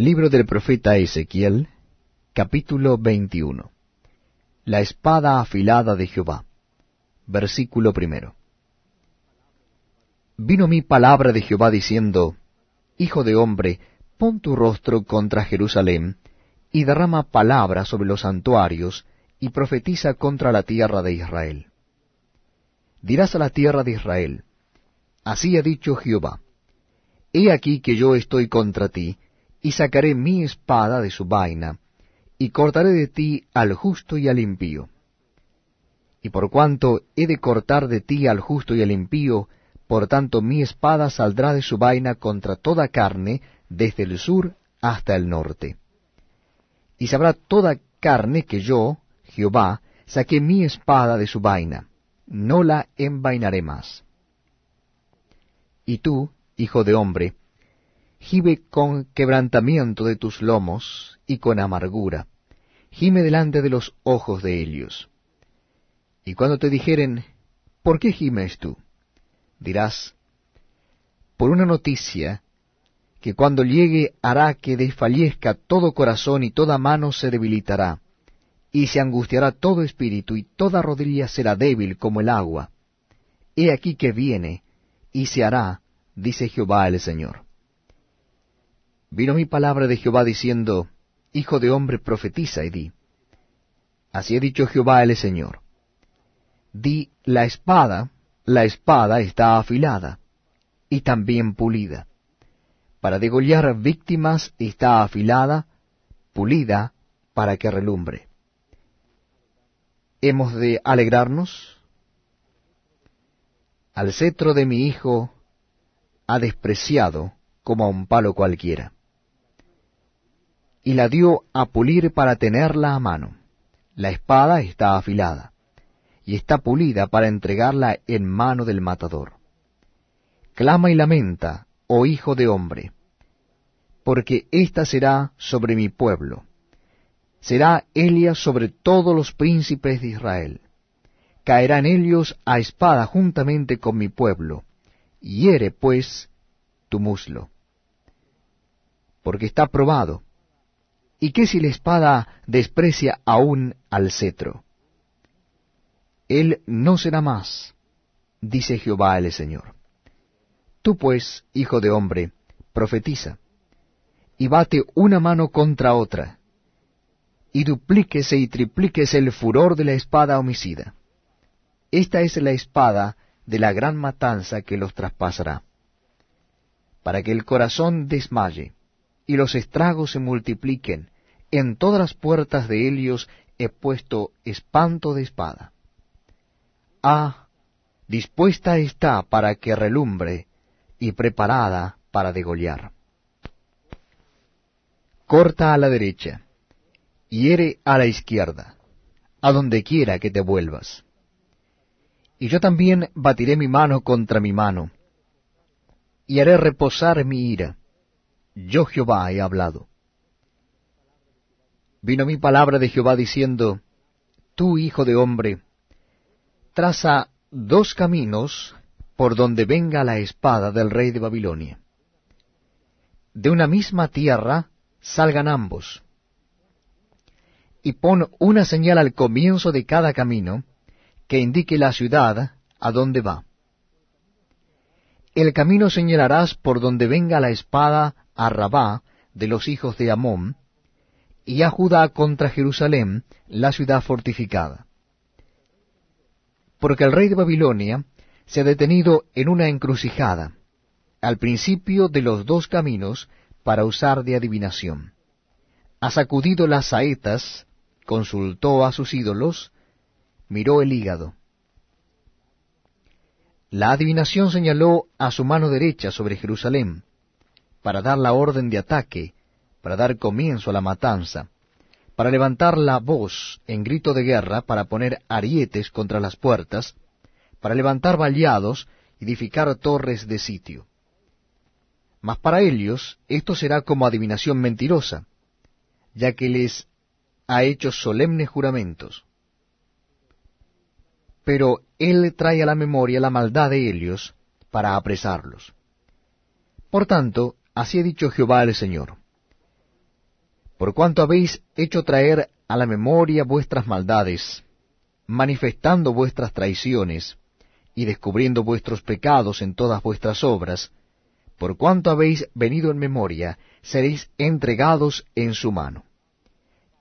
Libro del profeta Ezequiel, capítulo 21. La espada afilada de Jehová. Versículo primero. Vino mi palabra de Jehová diciendo, Hijo de hombre, pon tu rostro contra Jerusalén, y derrama palabra sobre los santuarios, y profetiza contra la tierra de Israel. Dirás a la tierra de Israel, Así ha dicho Jehová, He aquí que yo estoy contra ti, y sacaré mi espada de su vaina, y cortaré de ti al justo y al impío. Y por cuanto he de cortar de ti al justo y al impío, por tanto mi espada saldrá de su vaina contra toda carne, desde el sur hasta el norte. Y sabrá toda carne que yo, Jehová, saqué mi espada de su vaina, no la envainaré más. Y tú, hijo de hombre, Gime con quebrantamiento de tus lomos y con amargura. Gime delante de los ojos de ellos. Y cuando te dijeren, ¿por qué gimes tú? Dirás, por una noticia que cuando llegue hará que desfallezca todo corazón y toda mano se debilitará, y se angustiará todo espíritu y toda rodilla será débil como el agua. He aquí que viene, y se hará, dice Jehová el Señor vino mi palabra de Jehová diciendo, Hijo de hombre, profetiza y di. Así ha dicho Jehová el Señor. Di, la espada, la espada está afilada, y también pulida. Para degollar víctimas está afilada, pulida, para que relumbre. ¿Hemos de alegrarnos? Al cetro de mi hijo ha despreciado como a un palo cualquiera y la dio a pulir para tenerla a mano. La espada está afilada, y está pulida para entregarla en mano del matador. Clama y lamenta, oh hijo de hombre, porque ésta será sobre mi pueblo. Será Elia sobre todos los príncipes de Israel. Caerán ellos a espada juntamente con mi pueblo. Hiere, pues, tu muslo. Porque está probado, ¿Y qué si la espada desprecia aún al cetro? Él no será más, dice Jehová el Señor. Tú pues, hijo de hombre, profetiza, y bate una mano contra otra, y duplíquese y triplíquese el furor de la espada homicida. Esta es la espada de la gran matanza que los traspasará, para que el corazón desmaye, y los estragos se multipliquen, en todas las puertas de Helios he puesto espanto de espada. Ah, dispuesta está para que relumbre y preparada para degollar. Corta a la derecha, hiere a la izquierda, a donde quiera que te vuelvas. Y yo también batiré mi mano contra mi mano, y haré reposar mi ira. Yo Jehová he hablado vino mi palabra de Jehová diciendo, Tú, hijo de hombre, traza dos caminos por donde venga la espada del rey de Babilonia. De una misma tierra salgan ambos. Y pon una señal al comienzo de cada camino que indique la ciudad a donde va. El camino señalarás por donde venga la espada a Rabá de los hijos de Amón, y a Judá contra Jerusalén, la ciudad fortificada. Porque el rey de Babilonia se ha detenido en una encrucijada, al principio de los dos caminos, para usar de adivinación. Ha sacudido las saetas, consultó a sus ídolos, miró el hígado. La adivinación señaló a su mano derecha sobre Jerusalén, para dar la orden de ataque, para dar comienzo a la matanza, para levantar la voz en grito de guerra, para poner arietes contra las puertas, para levantar vallados edificar torres de sitio. Mas para ellos esto será como adivinación mentirosa, ya que les ha hecho solemnes juramentos. Pero él trae a la memoria la maldad de ellos para apresarlos. Por tanto, así ha dicho Jehová el Señor Por cuanto habéis hecho traer a la memoria vuestras maldades, manifestando vuestras traiciones, y descubriendo vuestros pecados en todas vuestras obras, por cuanto habéis venido en memoria, seréis entregados en su mano.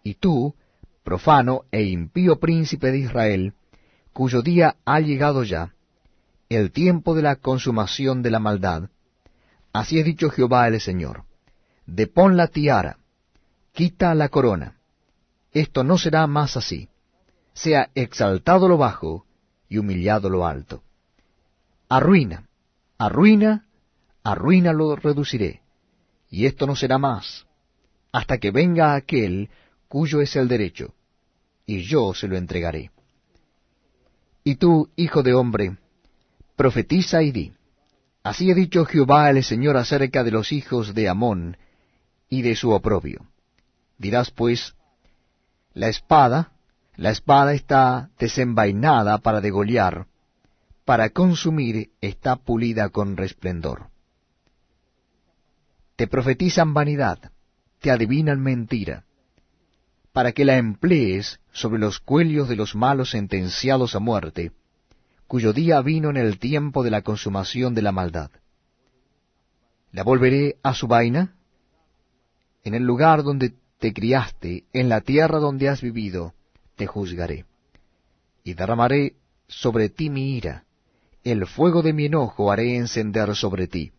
Y tú, profano e impío príncipe de Israel, cuyo día ha llegado ya, el tiempo de la consumación de la maldad, así ha dicho Jehová el Señor, depón la tiara, quita la corona, esto no será más así, sea exaltado lo bajo y humillado lo alto. Arruina, arruina, arruina lo reduciré, y esto no será más, hasta que venga aquel cuyo es el derecho, y yo se lo entregaré. Y tú, hijo de hombre, profetiza y di, así ha dicho Jehová el Señor acerca de los hijos de Amón y de su oprobio. Dirás pues, la espada, la espada está desenvainada para degollar, para consumir está pulida con resplendor. Te profetizan vanidad, te adivinan mentira, para que la emplees sobre los cuellos de los malos sentenciados a muerte, cuyo día vino en el tiempo de la consumación de la maldad. La volveré a su vaina, en el lugar donde te criaste, en la tierra donde has vivido, te juzgaré. Y derramaré sobre ti mi ira, el fuego de mi enojo haré encender sobre ti,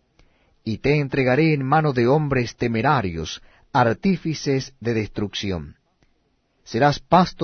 y te entregaré en mano de hombres temerarios, artífices de destrucción. Serás pasto